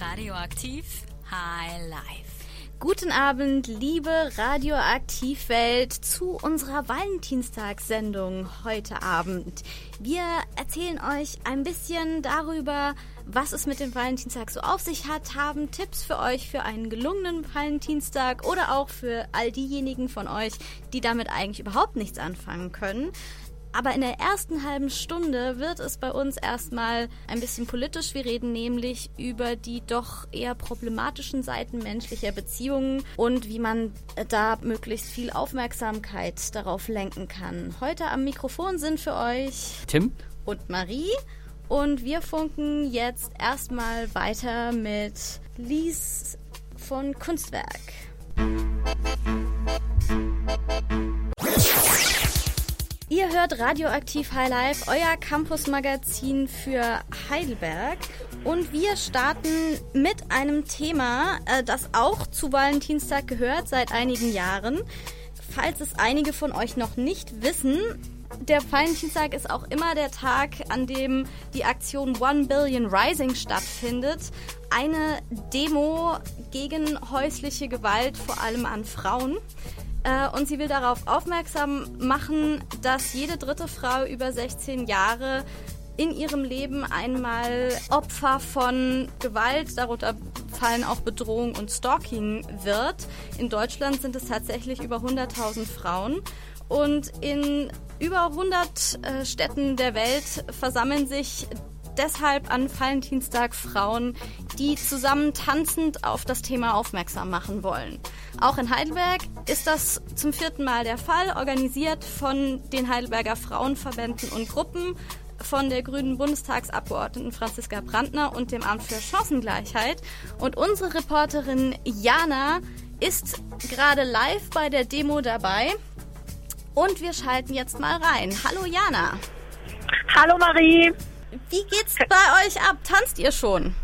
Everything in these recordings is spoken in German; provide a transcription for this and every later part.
Radioaktiv High Life. Guten Abend, liebe Radioaktivwelt, zu unserer Valentinstagssendung heute Abend. Wir erzählen euch ein bisschen darüber, was es mit dem Valentinstag so auf sich hat, haben Tipps für euch für einen gelungenen Valentinstag oder auch für all diejenigen von euch, die damit eigentlich überhaupt nichts anfangen können. Aber in der ersten halben Stunde wird es bei uns erstmal ein bisschen politisch. Wir reden nämlich über die doch eher problematischen Seiten menschlicher Beziehungen und wie man da möglichst viel Aufmerksamkeit darauf lenken kann. Heute am Mikrofon sind für euch Tim und Marie. Und wir funken jetzt erstmal weiter mit Lies von Kunstwerk. Ihr hört Radioaktiv High Life, euer Campus-Magazin für Heidelberg. Und wir starten mit einem Thema, äh, das auch zu Valentinstag gehört seit einigen Jahren. Falls es einige von euch noch nicht wissen, der Valentinstag ist auch immer der Tag, an dem die Aktion One Billion Rising stattfindet. Eine Demo gegen häusliche Gewalt, vor allem an Frauen. Äh, und sie will darauf aufmerksam machen, dass jede dritte Frau über 16 Jahre in ihrem Leben einmal Opfer von Gewalt, darunter fallen auch Bedrohung und Stalking wird. In Deutschland sind es tatsächlich über 100.000 Frauen. Und in über 100 äh, Städten der Welt versammeln sich deshalb an Valentinstag Frauen, die zusammen tanzend auf das Thema aufmerksam machen wollen. Auch in Heidelberg ist das zum vierten Mal der Fall, organisiert von den Heidelberger Frauenverbänden und Gruppen, von der grünen Bundestagsabgeordneten Franziska Brandner und dem Amt für Chancengleichheit. Und unsere Reporterin Jana ist gerade live bei der Demo dabei. Und wir schalten jetzt mal rein. Hallo Jana. Hallo Marie. Wie geht's bei euch ab? Tanzt ihr schon?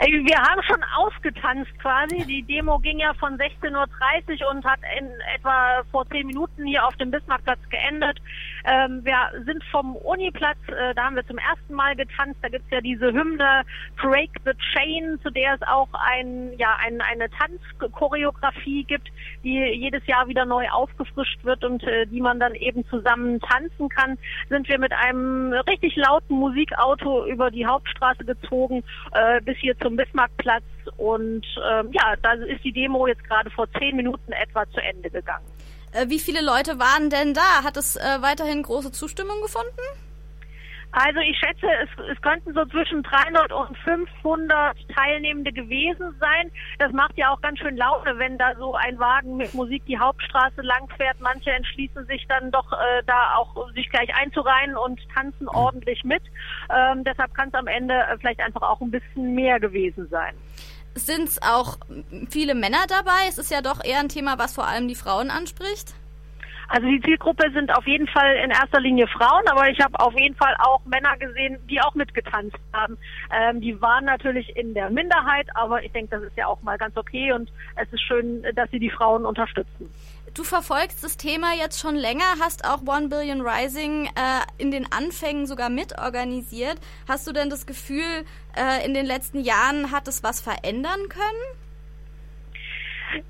Wir haben schon ausgetanzt quasi. Die Demo ging ja von 16.30 Uhr und hat in etwa vor zehn Minuten hier auf dem Bismarckplatz geendet. Ähm, wir sind vom Uniplatz, äh, da haben wir zum ersten Mal getanzt. Da gibt's ja diese Hymne Break the Chain, zu der es auch ein, ja, ein, eine Tanzchoreografie gibt, die jedes Jahr wieder neu aufgefrischt wird und äh, die man dann eben zusammen tanzen kann. Sind wir mit einem richtig lauten Musikauto über die Hauptstraße gezogen äh, bis hier zum Bismarckplatz und ähm, ja, da ist die Demo jetzt gerade vor zehn Minuten etwa zu Ende gegangen. Äh, wie viele Leute waren denn da? Hat es äh, weiterhin große Zustimmung gefunden? Also ich schätze, es, es könnten so zwischen 300 und 500 Teilnehmende gewesen sein. Das macht ja auch ganz schön Laune, wenn da so ein Wagen mit Musik die Hauptstraße langfährt. Manche entschließen sich dann doch äh, da auch sich gleich einzureihen und tanzen ordentlich mit. Ähm, deshalb kann es am Ende äh, vielleicht einfach auch ein bisschen mehr gewesen sein. Sind es auch viele Männer dabei? Es ist ja doch eher ein Thema, was vor allem die Frauen anspricht. Also die Zielgruppe sind auf jeden Fall in erster Linie Frauen, aber ich habe auf jeden Fall auch Männer gesehen, die auch mitgetanzt haben. Ähm, die waren natürlich in der Minderheit, aber ich denke, das ist ja auch mal ganz okay und es ist schön, dass sie die Frauen unterstützen. Du verfolgst das Thema jetzt schon länger, hast auch One Billion Rising äh, in den Anfängen sogar mitorganisiert. Hast du denn das Gefühl, äh, in den letzten Jahren hat es was verändern können?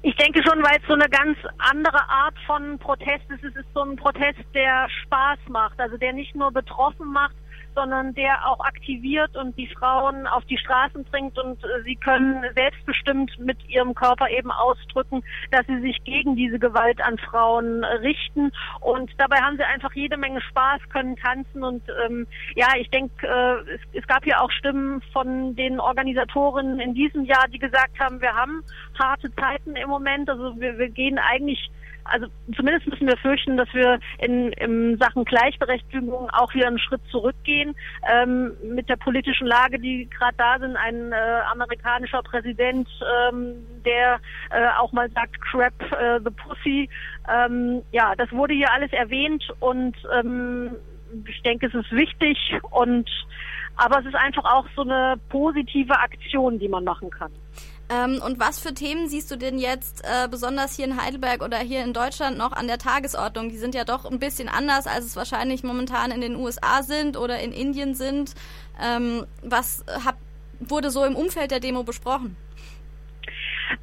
Ich denke schon, weil es so eine ganz andere Art von Protest ist. Es ist so ein Protest, der Spaß macht, also der nicht nur betroffen macht, sondern der auch aktiviert und die Frauen auf die Straßen bringt und äh, sie können selbstbestimmt mit ihrem Körper eben ausdrücken, dass sie sich gegen diese Gewalt an Frauen richten. Und dabei haben sie einfach jede Menge Spaß, können tanzen und ähm, ja, ich denke, äh, es, es gab ja auch Stimmen von den Organisatorinnen in diesem Jahr, die gesagt haben, wir haben harte Zeiten im Moment, also wir, wir gehen eigentlich also zumindest müssen wir fürchten, dass wir in, in Sachen Gleichberechtigung auch wieder einen Schritt zurückgehen ähm, mit der politischen Lage, die gerade da sind. Ein äh, amerikanischer Präsident, ähm, der äh, auch mal sagt, crap äh, the pussy. Ähm, ja, das wurde hier alles erwähnt und ähm, ich denke, es ist wichtig und aber es ist einfach auch so eine positive Aktion, die man machen kann. Ähm, und was für Themen siehst du denn jetzt äh, besonders hier in Heidelberg oder hier in Deutschland noch an der Tagesordnung? Die sind ja doch ein bisschen anders, als es wahrscheinlich momentan in den USA sind oder in Indien sind. Ähm, was habt wurde so im Umfeld der Demo besprochen?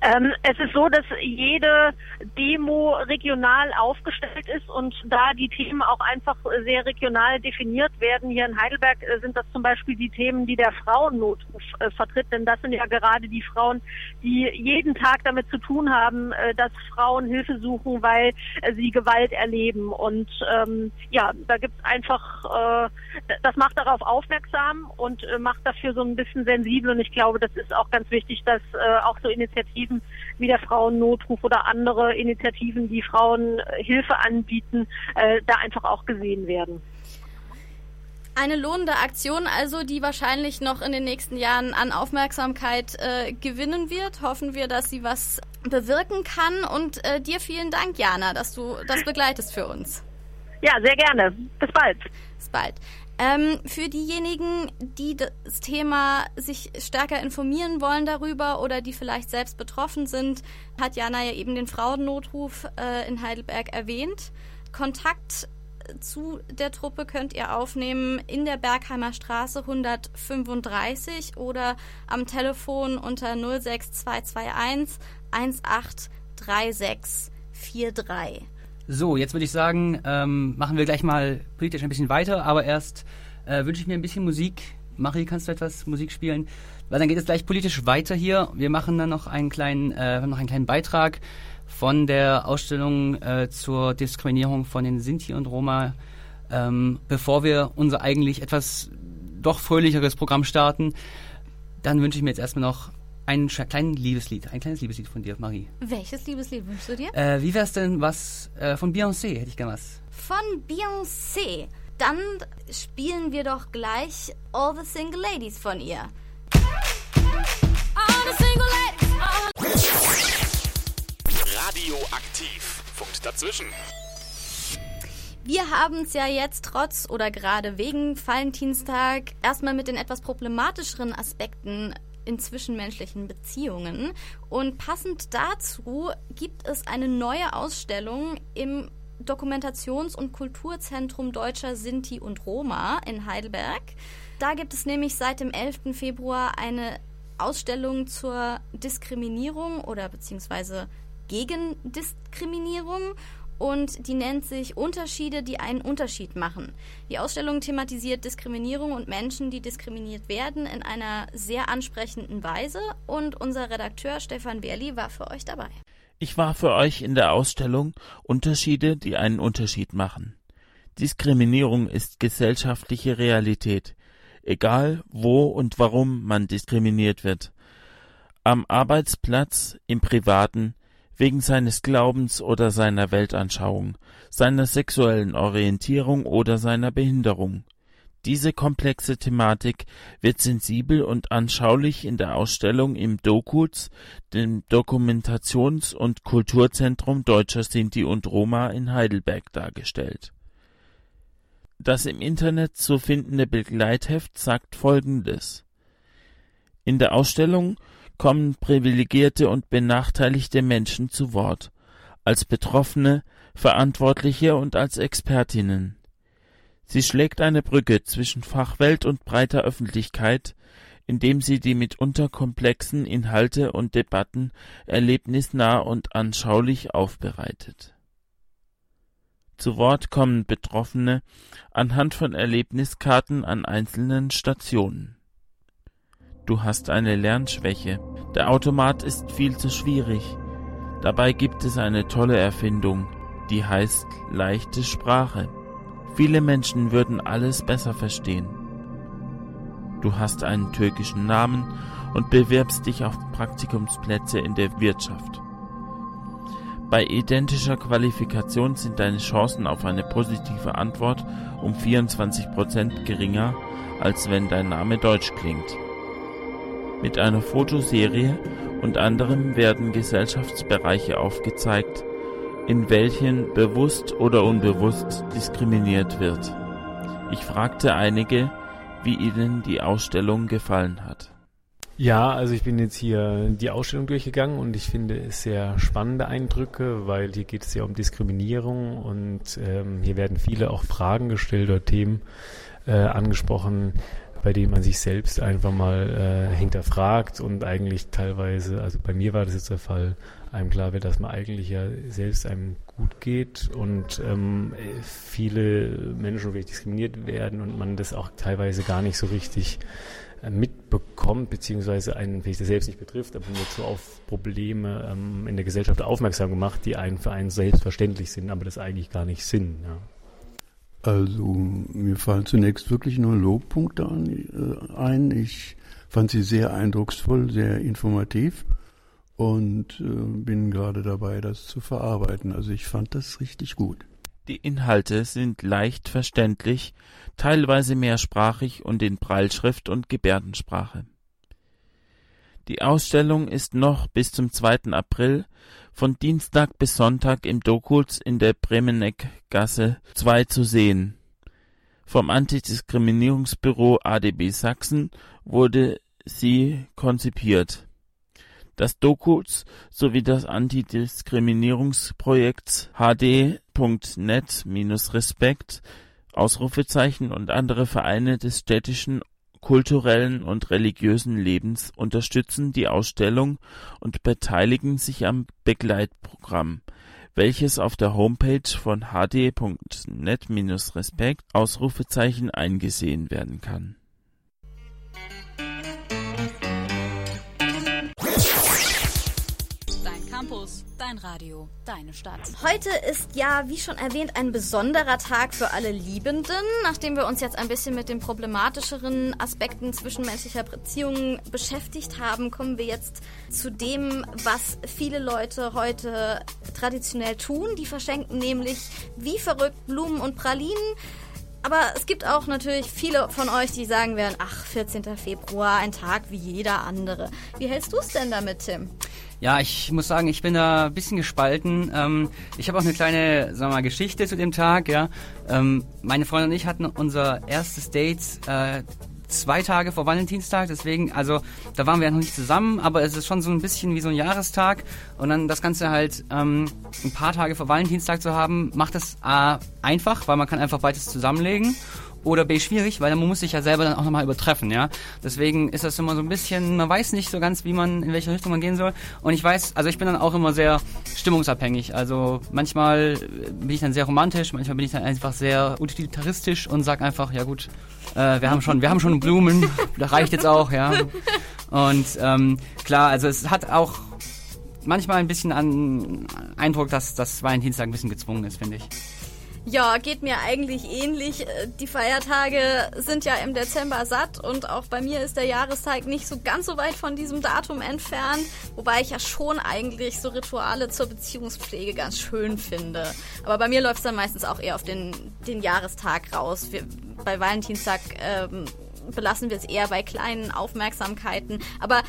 Ähm, es ist so, dass jede Demo regional aufgestellt ist und da die Themen auch einfach sehr regional definiert werden. Hier in Heidelberg äh, sind das zum Beispiel die Themen, die der Frauennotruf äh, vertritt, denn das sind ja gerade die Frauen, die jeden Tag damit zu tun haben, äh, dass Frauen Hilfe suchen, weil sie Gewalt erleben. Und ähm, ja, da gibt es einfach, das macht darauf aufmerksam und macht dafür so ein bisschen sensibel. Und ich glaube, das ist auch ganz wichtig, dass auch so Initiativen Initiativen wie der Frauennotruf oder andere Initiativen, die Frauen äh, Hilfe anbieten, äh, da einfach auch gesehen werden. Eine lohnende Aktion also, die wahrscheinlich noch in den nächsten Jahren an Aufmerksamkeit äh, gewinnen wird. Hoffen wir, dass sie was bewirken kann. Und äh, dir vielen Dank, Jana, dass du das begleitest für uns. Ja, sehr gerne. Bis bald. Bis bald. Ähm, für diejenigen, die das Thema sich stärker informieren wollen darüber oder die vielleicht selbst betroffen sind, hat Jana ja eben den Frauennotruf äh, in Heidelberg erwähnt. Kontakt zu der Truppe könnt ihr aufnehmen in der Bergheimer Straße 135 oder am Telefon unter 06221 183643. So, jetzt würde ich sagen, ähm, machen wir gleich mal politisch ein bisschen weiter, aber erst äh, wünsche ich mir ein bisschen Musik. Marie, kannst du etwas Musik spielen? Weil dann geht es gleich politisch weiter hier. Wir machen dann noch einen kleinen, äh, noch einen kleinen Beitrag von der Ausstellung äh, zur Diskriminierung von den Sinti und Roma, ähm, bevor wir unser eigentlich etwas doch fröhlicheres Programm starten. Dann wünsche ich mir jetzt erstmal noch ein kleines Liebeslied, ein kleines Liebeslied von dir, Marie. Welches Liebeslied wünschst du dir? Äh, wie wär's denn was äh, von Beyoncé? Hätte ich gerne was. Von Beyoncé. Dann spielen wir doch gleich All the Single Ladies von ihr. All the single ladies, Radioaktiv. Funkt dazwischen. Wir haben es ja jetzt trotz oder gerade wegen Valentinstag erstmal mit den etwas problematischeren Aspekten in zwischenmenschlichen Beziehungen. Und passend dazu gibt es eine neue Ausstellung im Dokumentations- und Kulturzentrum Deutscher Sinti und Roma in Heidelberg. Da gibt es nämlich seit dem 11. Februar eine Ausstellung zur Diskriminierung oder beziehungsweise gegen Diskriminierung und die nennt sich Unterschiede, die einen Unterschied machen. Die Ausstellung thematisiert Diskriminierung und Menschen, die diskriminiert werden, in einer sehr ansprechenden Weise und unser Redakteur Stefan Werli war für euch dabei. Ich war für euch in der Ausstellung Unterschiede, die einen Unterschied machen. Diskriminierung ist gesellschaftliche Realität, egal wo und warum man diskriminiert wird. Am Arbeitsplatz, im Privaten, wegen seines Glaubens oder seiner Weltanschauung, seiner sexuellen Orientierung oder seiner Behinderung. Diese komplexe Thematik wird sensibel und anschaulich in der Ausstellung im DOKUZ, dem Dokumentations- und Kulturzentrum Deutscher Sinti und Roma in Heidelberg dargestellt. Das im Internet zu findende Begleitheft sagt Folgendes. In der Ausstellung kommen privilegierte und benachteiligte Menschen zu Wort, als Betroffene, Verantwortliche und als Expertinnen. Sie schlägt eine Brücke zwischen Fachwelt und breiter Öffentlichkeit, indem sie die mitunter komplexen Inhalte und Debatten erlebnisnah und anschaulich aufbereitet. Zu Wort kommen Betroffene anhand von Erlebniskarten an einzelnen Stationen Du hast eine Lernschwäche. Der Automat ist viel zu schwierig. Dabei gibt es eine tolle Erfindung, die heißt leichte Sprache. Viele Menschen würden alles besser verstehen. Du hast einen türkischen Namen und bewirbst dich auf Praktikumsplätze in der Wirtschaft. Bei identischer Qualifikation sind deine Chancen auf eine positive Antwort um 24% geringer, als wenn dein Name deutsch klingt. Mit einer Fotoserie und anderem werden Gesellschaftsbereiche aufgezeigt, in welchen bewusst oder unbewusst diskriminiert wird. Ich fragte einige, wie ihnen die Ausstellung gefallen hat. Ja, also ich bin jetzt hier die Ausstellung durchgegangen und ich finde es sehr spannende Eindrücke, weil hier geht es ja um Diskriminierung und ähm, hier werden viele auch Fragen gestellt oder Themen äh, angesprochen, bei dem man sich selbst einfach mal äh, hinterfragt und eigentlich teilweise, also bei mir war das jetzt der Fall, einem klar wird, dass man eigentlich ja selbst einem gut geht und ähm, viele Menschen wirklich diskriminiert werden und man das auch teilweise gar nicht so richtig äh, mitbekommt, beziehungsweise einen vielleicht selbst nicht betrifft, aber wird so auf Probleme ähm, in der Gesellschaft aufmerksam gemacht, die einen für einen selbstverständlich sind, aber das eigentlich gar nicht sind. Ja. Also mir fallen zunächst wirklich nur Lobpunkte an, äh, ein. Ich fand sie sehr eindrucksvoll, sehr informativ und äh, bin gerade dabei, das zu verarbeiten. Also ich fand das richtig gut. Die Inhalte sind leicht verständlich, teilweise mehrsprachig und in Breilschrift und Gebärdensprache. Die Ausstellung ist noch bis zum 2. April von Dienstag bis Sonntag im Dokulz in der Bremeneckgasse 2 zu sehen. Vom Antidiskriminierungsbüro ADB Sachsen wurde sie konzipiert. Das Dokus sowie das Antidiskriminierungsprojekt hd.net-respekt Ausrufezeichen und andere Vereine des städtischen kulturellen und religiösen Lebens unterstützen die Ausstellung und beteiligen sich am Begleitprogramm, welches auf der Homepage von hd.net-respekt Ausrufezeichen eingesehen werden kann Campus, dein Radio, deine Stadt. Heute ist ja, wie schon erwähnt, ein besonderer Tag für alle Liebenden. Nachdem wir uns jetzt ein bisschen mit den problematischeren Aspekten zwischenmenschlicher Beziehungen beschäftigt haben, kommen wir jetzt zu dem, was viele Leute heute traditionell tun. Die verschenken nämlich wie verrückt Blumen und Pralinen. Aber es gibt auch natürlich viele von euch, die sagen werden, ach, 14. Februar, ein Tag wie jeder andere. Wie hältst du es denn damit, Tim? Ja, ich muss sagen, ich bin da ein bisschen gespalten. Ähm, ich habe auch eine kleine, sagen wir mal, Geschichte zu dem Tag. Ja, ähm, meine Freundin und ich hatten unser erstes Date äh, zwei Tage vor Valentinstag, deswegen, also da waren wir ja noch nicht zusammen, aber es ist schon so ein bisschen wie so ein Jahrestag und dann das Ganze halt ähm, ein paar Tage vor Valentinstag zu haben, macht es A einfach, weil man kann einfach beides zusammenlegen oder B schwierig, weil man muss sich ja selber dann auch nochmal übertreffen, ja. Deswegen ist das immer so ein bisschen, man weiß nicht so ganz, wie man, in welche Richtung man gehen soll. Und ich weiß, also ich bin dann auch immer sehr stimmungsabhängig. Also manchmal bin ich dann sehr romantisch, manchmal bin ich dann einfach sehr utilitaristisch und sag einfach, ja gut, äh, wir haben schon, wir haben schon Blumen, das reicht jetzt auch, ja. Und ähm, klar, also es hat auch manchmal ein bisschen an Eindruck, dass das Valentinstag ein bisschen gezwungen ist, finde ich. Ja, geht mir eigentlich ähnlich. Äh, die Feiertage sind ja im Dezember satt und auch bei mir ist der Jahrestag nicht so ganz so weit von diesem Datum entfernt, wobei ich ja schon eigentlich so Rituale zur Beziehungspflege ganz schön finde. Aber bei mir läuft es dann meistens auch eher auf den, den Jahrestag raus. Wir, bei Valentinstag ähm, belassen wir es eher bei kleinen Aufmerksamkeiten. Aber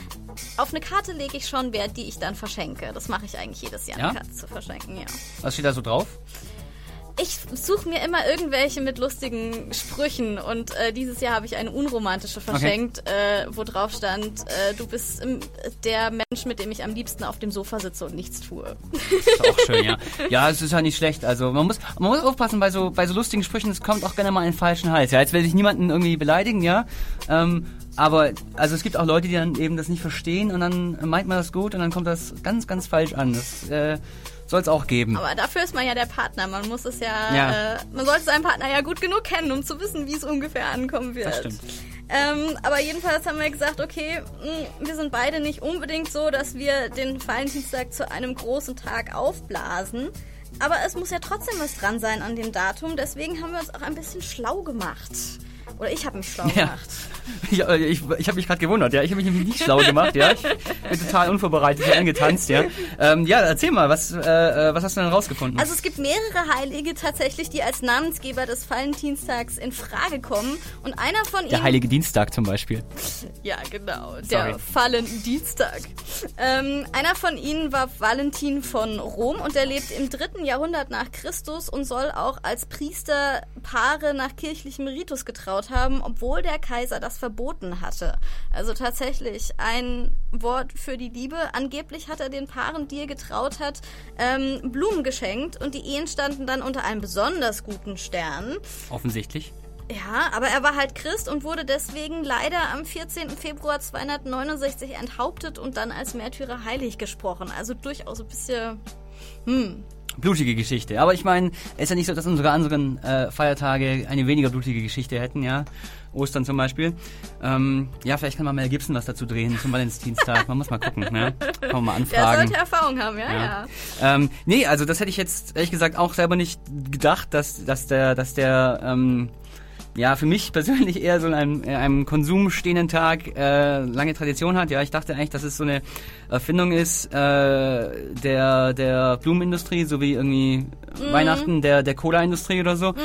auf eine Karte lege ich schon Wert, die ich dann verschenke. Das mache ich eigentlich jedes Jahr, Ja? eine Karte zu verschenken, ja. Was steht da so drauf? Ich suche mir immer irgendwelche mit lustigen Sprüchen und äh, dieses Jahr habe ich eine unromantische verschenkt, äh, wo drauf stand, äh, du bist ähm, der Mensch, mit dem ich am liebsten auf dem Sofa sitze und nichts tue. Ist auch schön, ja. Ja, es ist ja nicht schlecht. Also man muss, man muss aufpassen bei so, bei so lustigen Sprüchen, es kommt auch gerne mal in den falschen Hals. Ja, jetzt will ich niemanden irgendwie beleidigen, ja. Ähm, aber also es gibt auch Leute, die dann eben das nicht verstehen und dann meint man das gut und dann kommt das ganz, ganz falsch an. Das äh, soll es auch geben. Aber dafür ist man ja der Partner. Man muss es ja, Ja. Äh, man sollte seinen Partner ja gut genug kennen, um zu wissen, wie es ungefähr ankommen wird. Das stimmt. Ähm, aber jedenfalls haben wir gesagt, okay, mh, wir sind beide nicht unbedingt so, dass wir den Valentinstag zu einem großen Tag aufblasen. Aber es muss ja trotzdem was dran sein an dem Datum. Deswegen haben wir uns auch ein bisschen schlau gemacht. Oder ich habe mich schlau Ja. gemacht. Ich, äh, ich, ich habe mich gerade gewundert, ja. Ich habe mich nämlich nicht schlau gemacht, ja. Ich bin total unvorbereitet hier angetanzt, ja. Ähm, ja, erzähl mal, was, äh, äh, was hast du denn rausgefunden? Also es gibt mehrere Heilige tatsächlich, die als Namensgeber des Valentinstags in Frage kommen. Und einer von ihnen... der Heilige Dienstag zum Beispiel. Ja, genau. Sorry. Der Fallendienstag. Ähm, einer von ihnen war Valentin von Rom und der lebt im dritten Jahrhundert nach Christus und soll auch als Priester Paare nach kirchlichem Ritus getraut haben, obwohl der Kaiser das verboten hatte. Also tatsächlich ein Wort für die Liebe. Angeblich hat er den Paaren, die er getraut hat, ähm, Blumen geschenkt und die Ehen standen dann unter einem besonders guten Stern. Offensichtlich. Ja, aber er war halt Christ und wurde deswegen leider am 14. Februar 269 enthauptet und dann als Märtyrer heilig gesprochen. Also durchaus ein bisschen, hm, blutige Geschichte. Aber ich meine, es ist ja nicht so, dass unsere anderen äh, Feiertage eine weniger blutige Geschichte hätten, ja. Ostern zum Beispiel. Ähm, ja, vielleicht kann man Mel Gibson was dazu drehen zum Valentinstag. Man muss mal gucken, ne? Kann man mal anfragen. Der sollte Erfahrung haben, ja, ja. ja. Ähm, nee, also das hätte ich jetzt ehrlich gesagt auch selber nicht gedacht, dass, dass der, dass der ähm, ja, für mich persönlich eher so in einem, in einem Konsum stehenden Tag äh, lange Tradition hat. Ja, ich dachte eigentlich, dass es so eine Erfindung ist äh, der der Blumenindustrie, so wie irgendwie mm. Weihnachten der der Cola-Industrie oder so. Mm.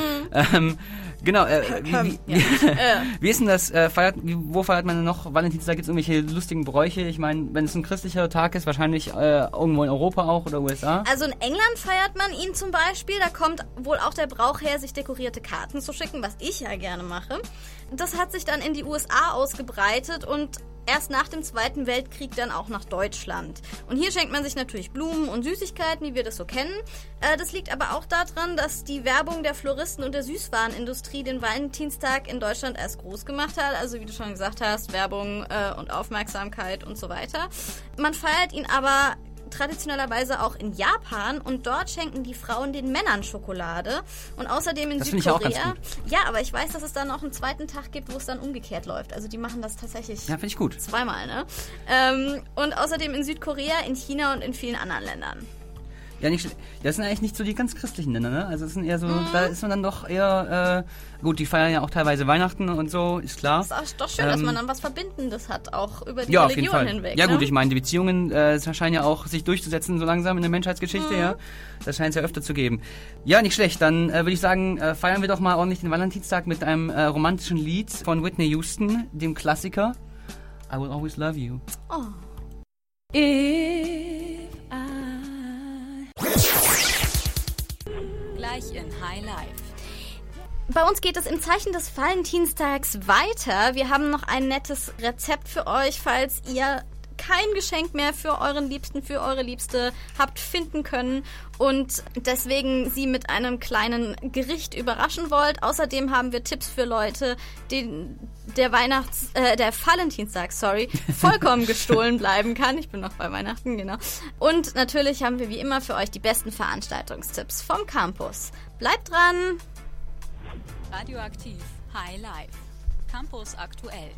Ähm, Genau, äh, wie, wie, wie, ist denn das? Äh, feiert, wo feiert man denn noch Valentinstag? Gibt es irgendwelche lustigen Bräuche? Ich meine, wenn es ein christlicher Tag ist, wahrscheinlich äh, irgendwo in Europa auch oder USA. Also in England feiert man ihn zum Beispiel. Da kommt wohl auch der Brauch her, sich dekorierte Karten zu schicken, was ich ja gerne mache. Das hat sich dann in die USA ausgebreitet und erst nach dem Zweiten Weltkrieg dann auch nach Deutschland. Und hier schenkt man sich natürlich Blumen und Süßigkeiten, wie wir das so kennen. Äh, das liegt aber auch daran, dass die Werbung der Floristen und der Süßwarenindustrie den Valentinstag in Deutschland erst groß gemacht hat. Also wie du schon gesagt hast, Werbung äh, und Aufmerksamkeit und so weiter. Man feiert ihn aber traditionellerweise auch in Japan und dort schenken die Frauen den Männern Schokolade und außerdem in das Südkorea. Ja, aber ich weiß, dass es dann noch einen zweiten Tag gibt, wo es dann umgekehrt läuft. Also die machen das tatsächlich. Ja, finde ich gut. Zweimal, ne? Ähm, und außerdem in Südkorea, in China und in vielen anderen Ländern. Ja, nicht Das sind eigentlich nicht so die ganz christlichen Länder, ne? Also es sind eher so, mhm. da ist man dann doch eher, äh, gut, die feiern ja auch teilweise Weihnachten und so, ist klar. Es ist doch schön, ähm, dass man dann was Verbindendes hat, auch über die ja, Religion hinweg. Ja ne? gut, ich meine, die Beziehungen äh, scheinen ja auch sich durchzusetzen so langsam in der Menschheitsgeschichte, mhm. ja. Das scheint es ja öfter zu geben. Ja, nicht schlecht. Dann äh, würde ich sagen, äh, feiern wir doch mal ordentlich den Valentinstag mit einem äh, romantischen Lied von Whitney Houston, dem Klassiker I Will Always Love You. Oh. Gleich in High Life. Bei uns geht es im Zeichen des Valentinstags weiter. Wir haben noch ein nettes Rezept für euch, falls ihr kein Geschenk mehr für euren Liebsten, für eure Liebste habt finden können und deswegen sie mit einem kleinen Gericht überraschen wollt. Außerdem haben wir Tipps für Leute, denen der Weihnachts, äh, der Valentinstag, sorry, vollkommen gestohlen bleiben kann. Ich bin noch bei Weihnachten, genau. Und natürlich haben wir wie immer für euch die besten Veranstaltungstipps vom Campus. Bleibt dran! Radioaktiv High Life. Campus aktuell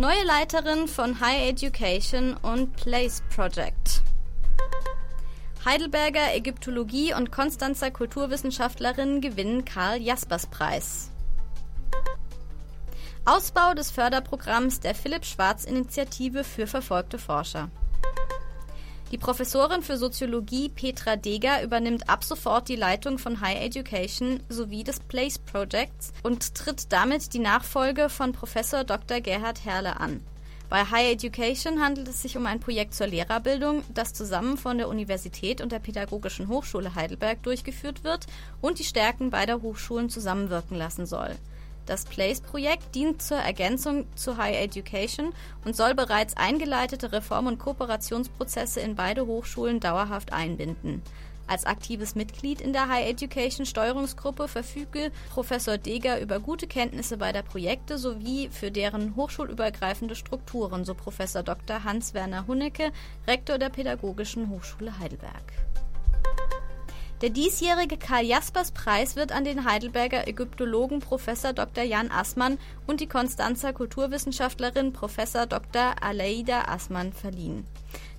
neue Leiterin von High Education und Place Project. Heidelberger Ägyptologie und Konstanzer Kulturwissenschaftlerin gewinnen Karl Jaspers Preis. Ausbau des Förderprogramms der Philipp Schwarz Initiative für verfolgte Forscher. Die Professorin für Soziologie Petra Deger übernimmt ab sofort die Leitung von High Education sowie des Place Projects und tritt damit die Nachfolge von Professor Dr. Gerhard Herle an. Bei High Education handelt es sich um ein Projekt zur Lehrerbildung, das zusammen von der Universität und der Pädagogischen Hochschule Heidelberg durchgeführt wird und die Stärken beider Hochschulen zusammenwirken lassen soll. Das PLACE-Projekt dient zur Ergänzung zu High Education und soll bereits eingeleitete Reform- und Kooperationsprozesse in beide Hochschulen dauerhaft einbinden. Als aktives Mitglied in der High Education Steuerungsgruppe verfüge Professor Deger über gute Kenntnisse beider Projekte sowie für deren hochschulübergreifende Strukturen, so Professor Dr. Hans-Werner Hunnecke, Rektor der Pädagogischen Hochschule Heidelberg. Der diesjährige Karl-Jaspers-Preis wird an den Heidelberger Ägyptologen Prof. Dr. Jan Assmann und die Konstanzer Kulturwissenschaftlerin Prof. Dr. Aleida Assmann verliehen.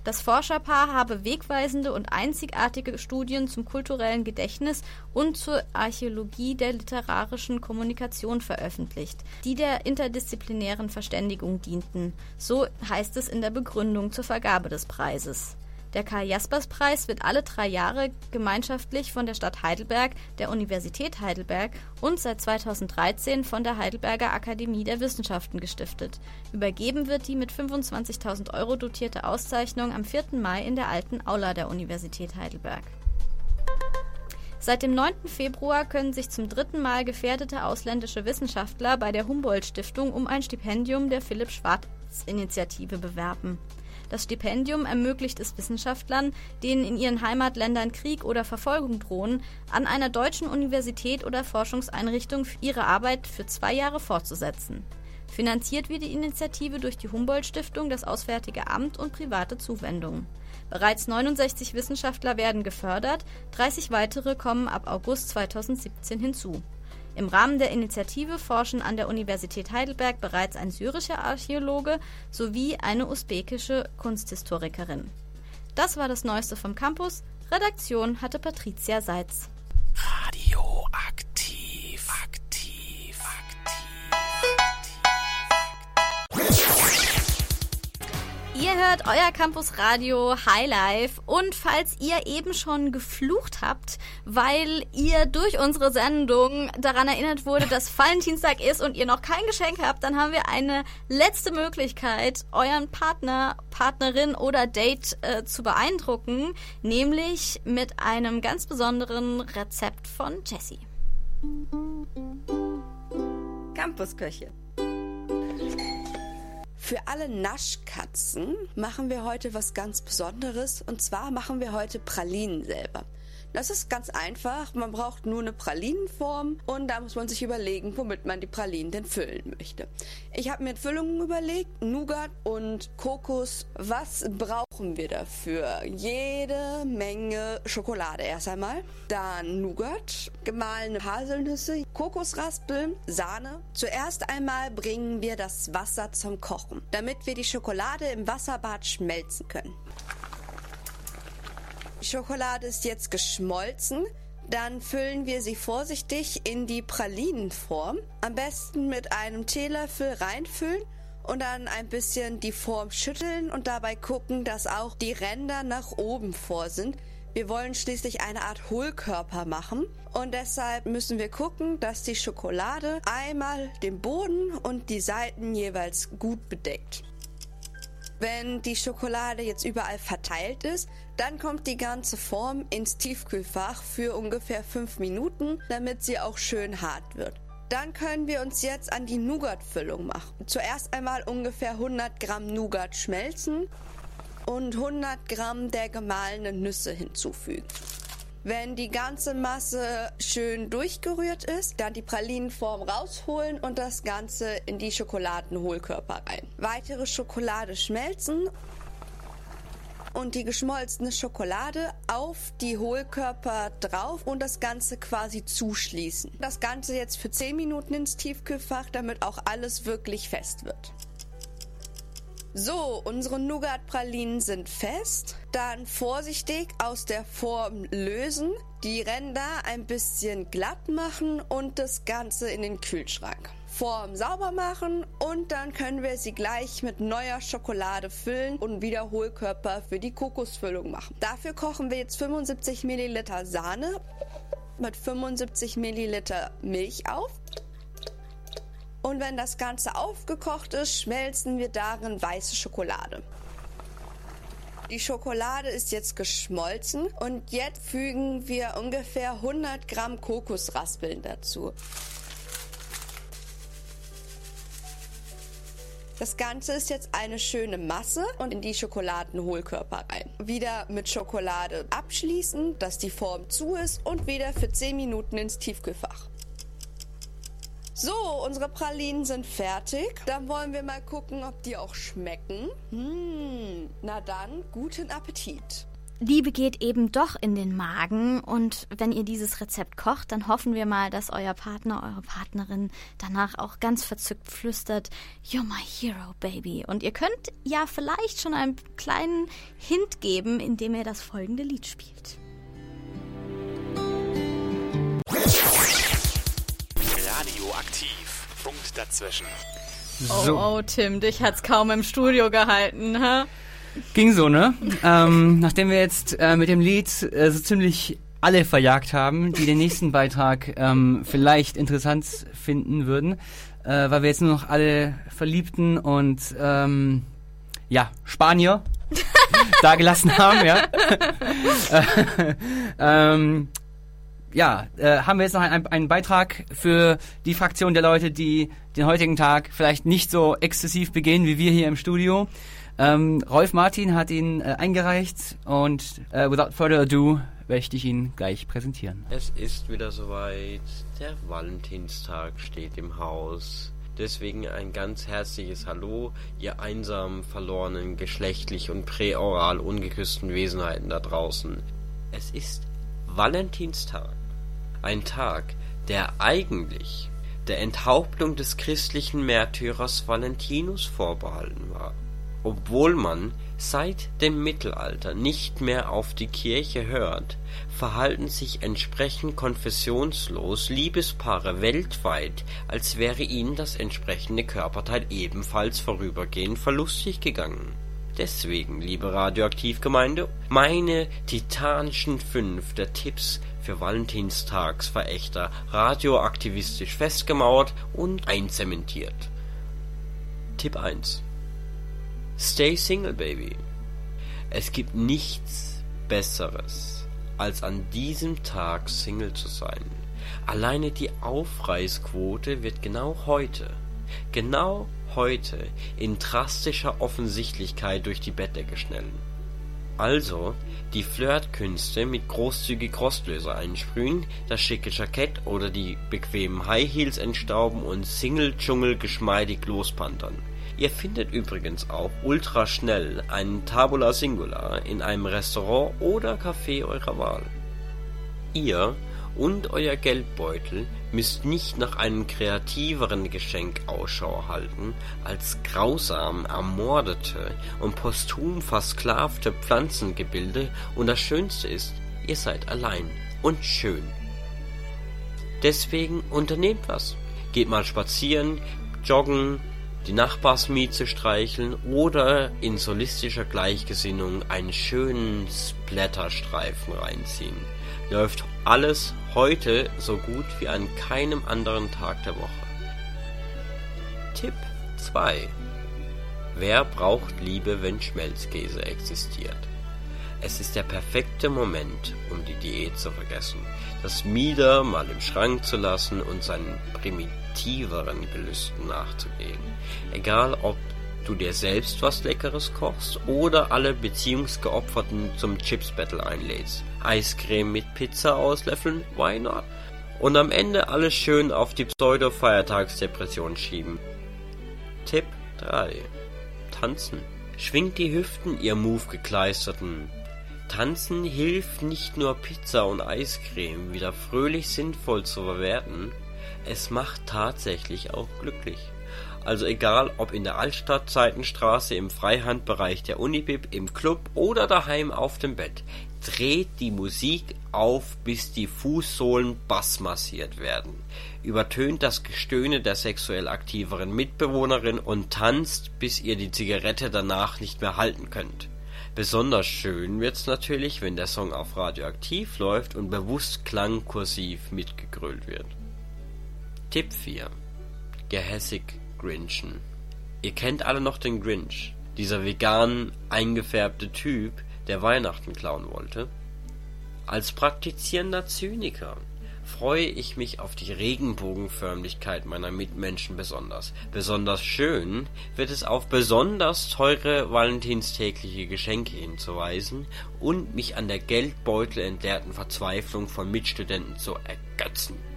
Das Forscherpaar habe wegweisende und einzigartige Studien zum kulturellen Gedächtnis und zur Archäologie der literarischen Kommunikation veröffentlicht, die der interdisziplinären Verständigung dienten. So heißt es in der Begründung zur Vergabe des Preises. Der Karl-Jaspers-Preis wird alle drei Jahre gemeinschaftlich von der Stadt Heidelberg, der Universität Heidelberg und seit 2013 von der Heidelberger Akademie der Wissenschaften gestiftet. Übergeben wird die mit 25.000 Euro dotierte Auszeichnung am 4. Mai in der alten Aula der Universität Heidelberg. Seit dem 9. Februar können sich zum dritten Mal gefährdete ausländische Wissenschaftler bei der Humboldt Stiftung um ein Stipendium der Philipp Schwarz Initiative bewerben. Das Stipendium ermöglicht es Wissenschaftlern, denen in ihren Heimatländern Krieg oder Verfolgung drohen, an einer deutschen Universität oder Forschungseinrichtung ihre Arbeit für zwei Jahre fortzusetzen. Finanziert wird die Initiative durch die Humboldt-Stiftung, das Auswärtige Amt und private Zuwendungen. Bereits 69 Wissenschaftler werden gefördert, 30 weitere kommen ab August 2017 hinzu. Im Rahmen der Initiative forschen an der Universität Heidelberg bereits ein syrischer Archäologe sowie eine usbekische Kunsthistorikerin. Das war das Neueste vom Campus. Redaktion hatte Patricia Seitz. Radioaktiv. Ihr hört euer Campus Radio Highlife und falls ihr eben schon geflucht habt, weil ihr durch unsere Sendung daran erinnert wurde, dass Valentinstag ist und ihr noch kein Geschenk habt, dann haben wir eine letzte Möglichkeit, euren Partner, Partnerin oder Date äh, zu beeindrucken, nämlich mit einem ganz besonderen Rezept von Jessie. Campusköche. Für alle Naschkatzen machen wir heute was ganz Besonderes und zwar machen wir heute Pralinen selber. Das ist ganz einfach. Man braucht nur eine Pralinenform und da muss man sich überlegen, womit man die Pralinen denn füllen möchte. Ich habe mir Füllungen überlegt, Nougat und Kokos. Was brauchen wir dafür? Jede Menge Schokolade erst einmal, dann Nougat, gemahlene Haselnüsse, Kokosraspeln, Sahne. Zuerst einmal bringen wir das Wasser zum Kochen, damit wir die Schokolade im Wasserbad schmelzen können. Schokolade ist jetzt geschmolzen. Dann füllen wir sie vorsichtig in die Pralinenform. Am besten mit einem Teelöffel reinfüllen und dann ein bisschen die Form schütteln und dabei gucken, dass auch die Ränder nach oben vor sind. Wir wollen schließlich eine Art Hohlkörper machen und deshalb müssen wir gucken, dass die Schokolade einmal den Boden und die Seiten jeweils gut bedeckt. Wenn die Schokolade jetzt überall verteilt ist, dann kommt die ganze Form ins Tiefkühlfach für ungefähr 5 Minuten, damit sie auch schön hart wird. Dann können wir uns jetzt an die Nougat-Füllung machen. Zuerst einmal ungefähr 100 Gramm Nougat schmelzen und 100 Gramm der gemahlenen Nüsse hinzufügen. Wenn die ganze Masse schön durchgerührt ist, dann die Pralinenform rausholen und das Ganze in die Schokoladenhohlkörper rein. Weitere Schokolade schmelzen und die geschmolzene Schokolade auf die Hohlkörper drauf und das Ganze quasi zuschließen. Das Ganze jetzt für 10 Minuten ins Tiefkühlfach, damit auch alles wirklich fest wird. So, unsere Nougat-Pralinen sind fest. Dann vorsichtig aus der Form lösen, die Ränder ein bisschen glatt machen und das Ganze in den Kühlschrank. Form sauber machen und dann können wir sie gleich mit neuer Schokolade füllen und wieder Hohlkörper für die Kokosfüllung machen. Dafür kochen wir jetzt 75 Milliliter Sahne mit 75 Milliliter Milch auf. Und wenn das Ganze aufgekocht ist, schmelzen wir darin weiße Schokolade. Die Schokolade ist jetzt geschmolzen und jetzt fügen wir ungefähr 100 Gramm Kokosraspeln dazu. Das Ganze ist jetzt eine schöne Masse und in die Schokoladenhohlkörper rein. Wieder mit Schokolade abschließen, dass die Form zu ist und wieder für 10 Minuten ins Tiefkühlfach. So, unsere Pralinen sind fertig. Dann wollen wir mal gucken, ob die auch schmecken. Hm, na dann, guten Appetit. Liebe geht eben doch in den Magen und wenn ihr dieses Rezept kocht, dann hoffen wir mal, dass euer Partner, eure Partnerin danach auch ganz verzückt flüstert, You're my hero, baby. Und ihr könnt ja vielleicht schon einen kleinen Hint geben, indem ihr das folgende Lied spielt. Radioaktiv. Punkt dazwischen. So. Oh, oh, Tim, dich hat's kaum im Studio gehalten, hä? Ging so, ne? ähm, nachdem wir jetzt äh, mit dem Lied äh, so ziemlich alle verjagt haben, die den nächsten Beitrag ähm, vielleicht interessant finden würden, äh, weil wir jetzt nur noch alle Verliebten und ähm, ja, Spanier da gelassen haben, ja. Äh, ähm, ja, äh, haben wir jetzt noch einen, einen Beitrag für die Fraktion der Leute, die den heutigen Tag vielleicht nicht so exzessiv begehen wie wir hier im Studio. Ähm, Rolf Martin hat ihn äh, eingereicht und äh, without further ado möchte ich ihn gleich präsentieren. Es ist wieder soweit. Der Valentinstag steht im Haus. Deswegen ein ganz herzliches Hallo, ihr einsam verlorenen, geschlechtlich und präoral ungeküssten Wesenheiten da draußen. Es ist Valentinstag. Ein Tag, der eigentlich der Enthauptung des christlichen Märtyrers Valentinus vorbehalten war. Obwohl man seit dem Mittelalter nicht mehr auf die Kirche hört, verhalten sich entsprechend konfessionslos Liebespaare weltweit, als wäre ihnen das entsprechende Körperteil ebenfalls vorübergehend verlustig gegangen. Deswegen, liebe Radioaktivgemeinde, meine titanischen fünf der Tipps für Valentinstagsverächter radioaktivistisch festgemauert und einzementiert. Tipp 1 Stay Single, Baby. Es gibt nichts Besseres, als an diesem Tag Single zu sein. Alleine die Aufreißquote wird genau heute, genau heute in drastischer Offensichtlichkeit durch die Bettdecke schnellen. Also die Flirtkünste mit großzügig Rostlöser einsprühen, das schicke Jackett oder die bequemen High Heels entstauben und Single-Dschungel geschmeidig lospantern. Ihr findet übrigens auch ultra schnell einen Tabula Singular in einem Restaurant oder Café eurer Wahl. Ihr und euer Geldbeutel müsst nicht nach einem kreativeren Geschenk Ausschau halten als grausam ermordete und posthum versklavte Pflanzengebilde und das Schönste ist, ihr seid allein und schön. Deswegen unternehmt was. Geht mal spazieren, joggen, die Nachbarsmieze streicheln oder in solistischer Gleichgesinnung einen schönen Splatterstreifen reinziehen. Läuft alles heute so gut wie an keinem anderen Tag der Woche. Tipp 2. Wer braucht Liebe, wenn Schmelzkäse existiert? Es ist der perfekte Moment, um die Diät zu vergessen, das Mieder mal im Schrank zu lassen und seinen primitiveren Gelüsten nachzugehen. Egal ob du dir selbst was Leckeres kochst oder alle Beziehungsgeopferten zum Chips Battle einlädst. Eiscreme mit Pizza auslöffeln, why not? Und am Ende alles schön auf die Pseudo-Feiertagsdepression schieben. Tipp 3. Tanzen. Schwingt die Hüften, ihr Move-Gekleisterten. Tanzen hilft nicht nur Pizza und Eiscreme wieder fröhlich sinnvoll zu verwerten, es macht tatsächlich auch glücklich. Also egal ob in der Altstadt, Seitenstraße, im Freihandbereich der Unibib, im Club oder daheim auf dem Bett, dreht die Musik auf, bis die Fußsohlen bassmassiert werden, übertönt das Gestöhne der sexuell aktiveren Mitbewohnerin und tanzt, bis ihr die Zigarette danach nicht mehr halten könnt. Besonders schön wird's natürlich, wenn der Song auf Radioaktiv läuft und bewusst klangkursiv mitgegrölt wird. Tipp 4. Gehässig Grinchen. Ihr kennt alle noch den Grinch, dieser vegan eingefärbte Typ, der Weihnachten klauen wollte. Als praktizierender Zyniker freue ich mich auf die Regenbogenförmlichkeit meiner Mitmenschen besonders. Besonders schön wird es auf besonders teure valentinstägliche Geschenke hinzuweisen und mich an der geldbeutelentleerten Verzweiflung von Mitstudenten zu ergötzen.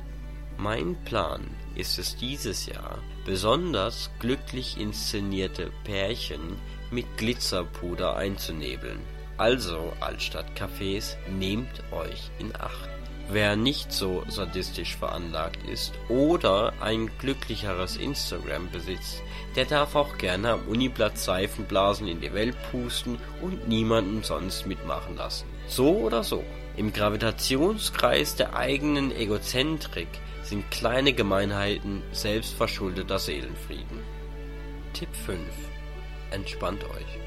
Mein Plan ist es dieses Jahr, besonders glücklich inszenierte Pärchen mit Glitzerpuder einzunebeln. Also, Altstadtcafés, nehmt euch in Acht. Wer nicht so sadistisch veranlagt ist oder ein glücklicheres Instagram besitzt, der darf auch gerne am Uniplatz Seifenblasen in die Welt pusten und niemanden sonst mitmachen lassen. So oder so, im Gravitationskreis der eigenen Egozentrik sind kleine Gemeinheiten selbstverschuldeter Seelenfrieden. Tipp 5. Entspannt euch.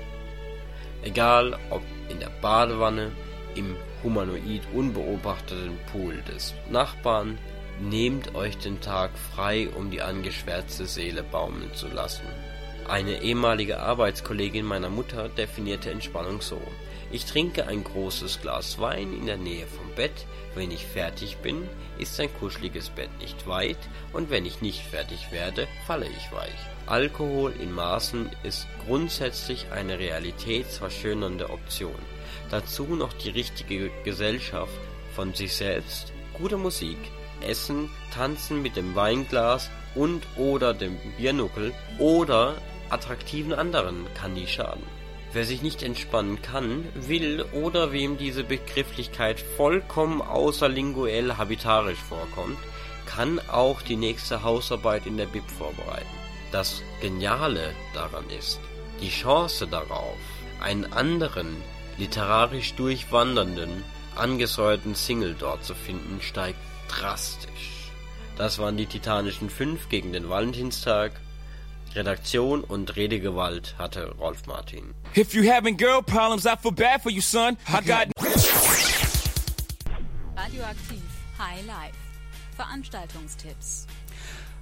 Egal ob in der Badewanne, im humanoid unbeobachteten Pool des Nachbarn, nehmt euch den Tag frei, um die angeschwärzte Seele baumeln zu lassen. Eine ehemalige Arbeitskollegin meiner Mutter definierte Entspannung so. Ich trinke ein großes Glas Wein in der Nähe vom Bett, wenn ich fertig bin, ist ein kuscheliges Bett nicht weit, und wenn ich nicht fertig werde, falle ich weich. Alkohol in Maßen ist grundsätzlich eine realitätsverschönernde Option. Dazu noch die richtige Gesellschaft von sich selbst, gute Musik, Essen, Tanzen mit dem Weinglas und oder dem Biernuckel oder attraktiven anderen kann nie schaden. Wer sich nicht entspannen kann, will oder wem diese Begrifflichkeit vollkommen außerlinguell habitarisch vorkommt, kann auch die nächste Hausarbeit in der Bib vorbereiten. Das Geniale daran ist, die Chance darauf, einen anderen, literarisch durchwandernden, angesäuerten Single dort zu finden, steigt drastisch. Das waren die Titanischen 5 gegen den Valentinstag. Redaktion und Redegewalt hatte Rolf Martin. If you having girl problems, I feel bad for you, son. I got. Radioaktiv High Life. Veranstaltungstipps.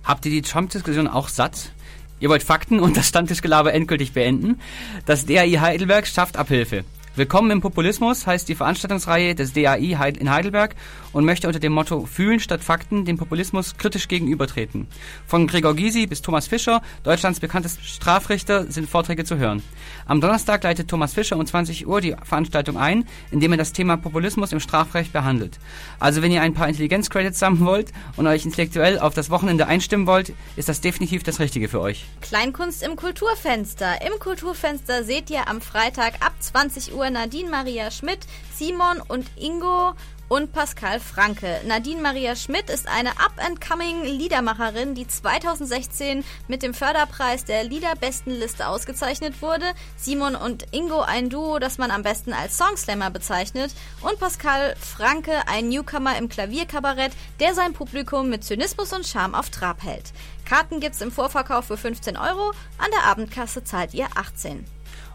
Habt ihr die Trump-Diskussion auch satt? Ihr wollt Fakten und das Stammtischgelaber endgültig beenden? Das DAI Heidelberg schafft Abhilfe. Willkommen im Populismus heißt die Veranstaltungsreihe des DAI in Heidelberg und möchte unter dem Motto Fühlen statt Fakten dem Populismus kritisch gegenübertreten. Von Gregor Gysi bis Thomas Fischer, Deutschlands bekanntester Strafrichter, sind Vorträge zu hören. Am Donnerstag leitet Thomas Fischer um 20 Uhr die Veranstaltung ein, indem er das Thema Populismus im Strafrecht behandelt. Also wenn ihr ein paar Intelligenzcredits sammeln wollt und euch intellektuell auf das Wochenende einstimmen wollt, ist das definitiv das Richtige für euch. Kleinkunst im Kulturfenster. Im Kulturfenster seht ihr am Freitag ab 20 Uhr Nadine Maria Schmidt, Simon und Ingo und Pascal Franke. Nadine Maria Schmidt ist eine up-and-coming Liedermacherin, die 2016 mit dem Förderpreis der Liederbestenliste ausgezeichnet wurde. Simon und Ingo ein Duo, das man am besten als Songslammer bezeichnet. Und Pascal Franke ein Newcomer im Klavierkabarett, der sein Publikum mit Zynismus und Charme auf Trab hält. Karten gibt's im Vorverkauf für 15 Euro, an der Abendkasse zahlt ihr 18.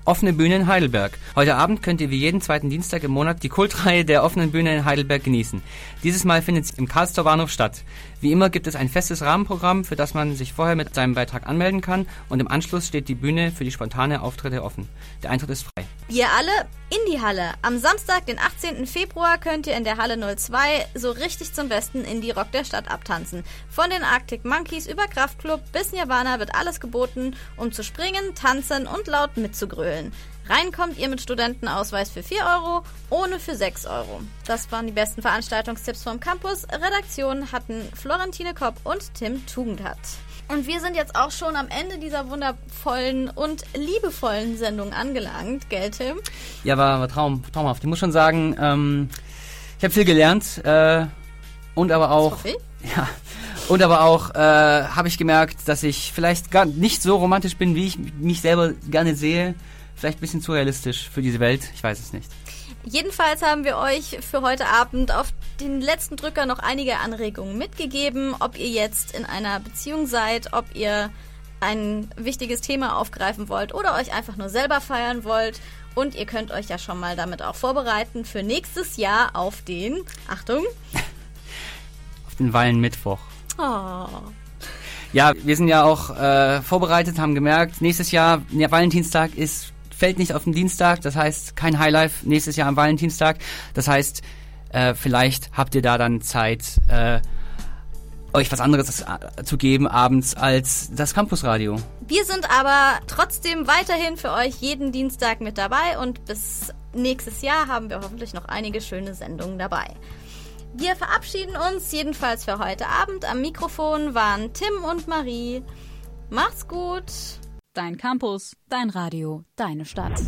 Offene Bühne in Heidelberg. Heute Abend könnt ihr wie jeden zweiten Dienstag im Monat die Kultreihe der offenen Bühne in Heidelberg genießen. Dieses Mal findet sie im Karlstor Bahnhof statt. Wie immer gibt es ein festes Rahmenprogramm, für das man sich vorher mit seinem Beitrag anmelden kann und im Anschluss steht die Bühne für die spontane Auftritte offen. Der Eintritt ist frei. Ihr alle in die Halle. Am Samstag, den 18. Februar, könnt ihr in der Halle 02 so richtig zum besten in die Rock der Stadt abtanzen. Von den Arctic Monkeys über Kraftklub bis Nirvana wird alles geboten, um zu springen, tanzen und laut mitzugrölen. Reinkommt ihr mit Studentenausweis für 4 Euro, ohne für 6 Euro. Das waren die besten Veranstaltungstipps vom Campus. Redaktion hatten Florentine Kopp und Tim Tugendhat. Und wir sind jetzt auch schon am Ende dieser wundervollen und liebevollen Sendung angelangt, gell, Tim? Ja, war, war Traum, traumhaft. Ich muss schon sagen, ähm, ich habe viel gelernt äh, und aber auch. Ja. Und aber auch äh, habe ich gemerkt, dass ich vielleicht gar nicht so romantisch bin, wie ich mich selber gerne sehe. Vielleicht ein bisschen zu realistisch für diese Welt. Ich weiß es nicht. Jedenfalls haben wir euch für heute Abend auf den letzten Drücker noch einige Anregungen mitgegeben, ob ihr jetzt in einer Beziehung seid, ob ihr ein wichtiges Thema aufgreifen wollt oder euch einfach nur selber feiern wollt. Und ihr könnt euch ja schon mal damit auch vorbereiten für nächstes Jahr auf den, Achtung, auf den Wallenmittwoch. Oh. Ja, wir sind ja auch äh, vorbereitet, haben gemerkt, nächstes Jahr, ja, Valentinstag ist fällt nicht auf den Dienstag, das heißt kein Highlife nächstes Jahr am Valentinstag. Das heißt, äh, vielleicht habt ihr da dann Zeit, äh, euch was anderes zu geben abends als das Campusradio. Wir sind aber trotzdem weiterhin für euch jeden Dienstag mit dabei und bis nächstes Jahr haben wir hoffentlich noch einige schöne Sendungen dabei. Wir verabschieden uns jedenfalls für heute Abend. Am Mikrofon waren Tim und Marie. Macht's gut! Dein Campus, dein Radio, deine Stadt.